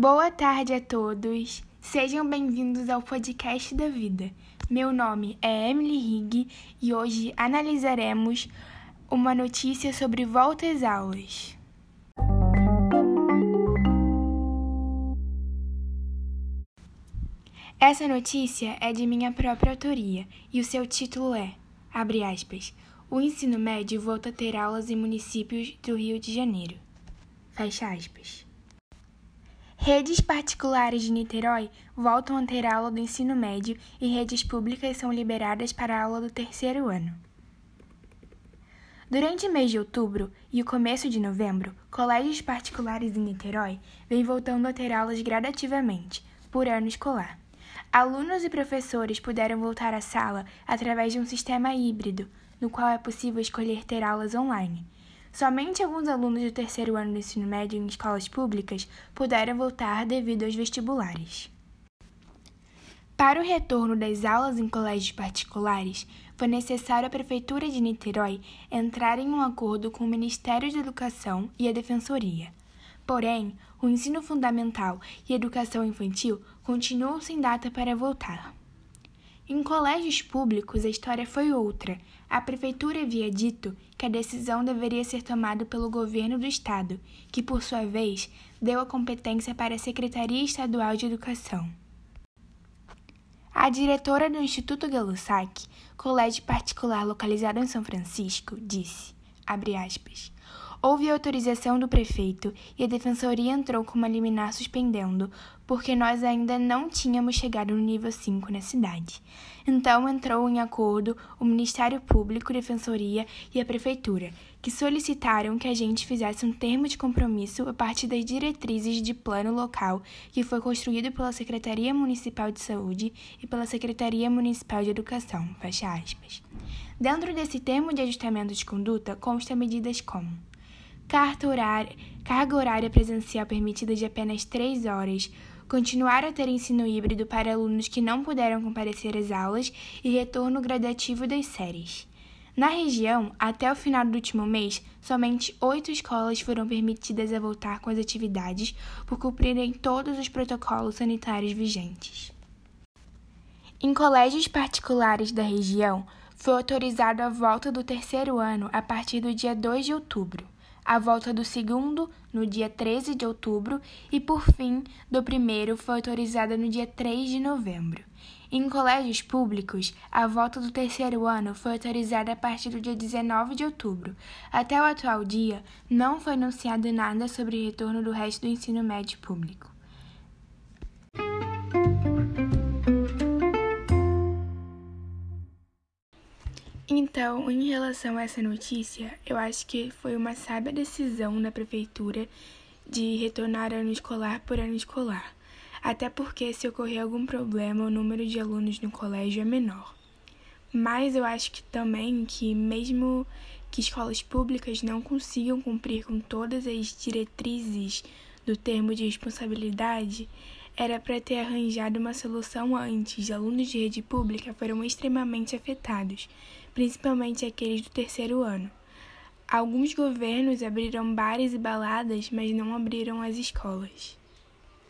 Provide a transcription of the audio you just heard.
Boa tarde a todos. Sejam bem-vindos ao podcast da vida. Meu nome é Emily Higg e hoje analisaremos uma notícia sobre volta às aulas. Essa notícia é de minha própria autoria e o seu título é, abre aspas, o ensino médio volta a ter aulas em municípios do Rio de Janeiro. Fecha aspas. Redes particulares de Niterói voltam a ter aula do ensino médio e redes públicas são liberadas para a aula do terceiro ano. Durante o mês de outubro e o começo de novembro, colégios particulares em Niterói vêm voltando a ter aulas gradativamente, por ano escolar. Alunos e professores puderam voltar à sala através de um sistema híbrido, no qual é possível escolher ter aulas online. Somente alguns alunos do terceiro ano do ensino médio em escolas públicas puderam voltar devido aos vestibulares. Para o retorno das aulas em colégios particulares, foi necessário a Prefeitura de Niterói entrar em um acordo com o Ministério da Educação e a Defensoria. Porém, o ensino fundamental e a educação infantil continuam sem data para voltar. Em colégios públicos, a história foi outra. A prefeitura havia dito que a decisão deveria ser tomada pelo governo do estado, que, por sua vez, deu a competência para a Secretaria Estadual de Educação. A diretora do Instituto Galo-Sac, colégio particular localizado em São Francisco, disse, abre aspas, Houve autorização do prefeito e a defensoria entrou com uma liminar suspendendo, porque nós ainda não tínhamos chegado no nível 5 na cidade. Então entrou em acordo o Ministério Público, Defensoria e a Prefeitura, que solicitaram que a gente fizesse um termo de compromisso a partir das diretrizes de plano local que foi construído pela Secretaria Municipal de Saúde e pela Secretaria Municipal de Educação. Fecha aspas. Dentro desse termo de ajustamento de conduta consta medidas como carga horária, carga horária presencial permitida de apenas 3 horas, continuar a ter ensino híbrido para alunos que não puderam comparecer às aulas e retorno gradativo das séries. Na região, até o final do último mês, somente oito escolas foram permitidas a voltar com as atividades por cumprirem todos os protocolos sanitários vigentes. Em colégios particulares da região, foi autorizado a volta do terceiro ano a partir do dia 2 de outubro a volta do segundo no dia 13 de outubro e, por fim, do primeiro foi autorizada no dia 3 de novembro. Em colégios públicos, a volta do terceiro ano foi autorizada a partir do dia 19 de outubro. Até o atual dia, não foi anunciado nada sobre o retorno do resto do ensino médio público. Então, em relação a essa notícia, eu acho que foi uma sábia decisão da prefeitura de retornar ano escolar por ano escolar, até porque se ocorrer algum problema, o número de alunos no colégio é menor. Mas eu acho que também que mesmo que escolas públicas não consigam cumprir com todas as diretrizes do termo de responsabilidade, era para ter arranjado uma solução antes. Alunos de rede pública foram extremamente afetados principalmente aqueles do terceiro ano. Alguns governos abriram bares e baladas, mas não abriram as escolas.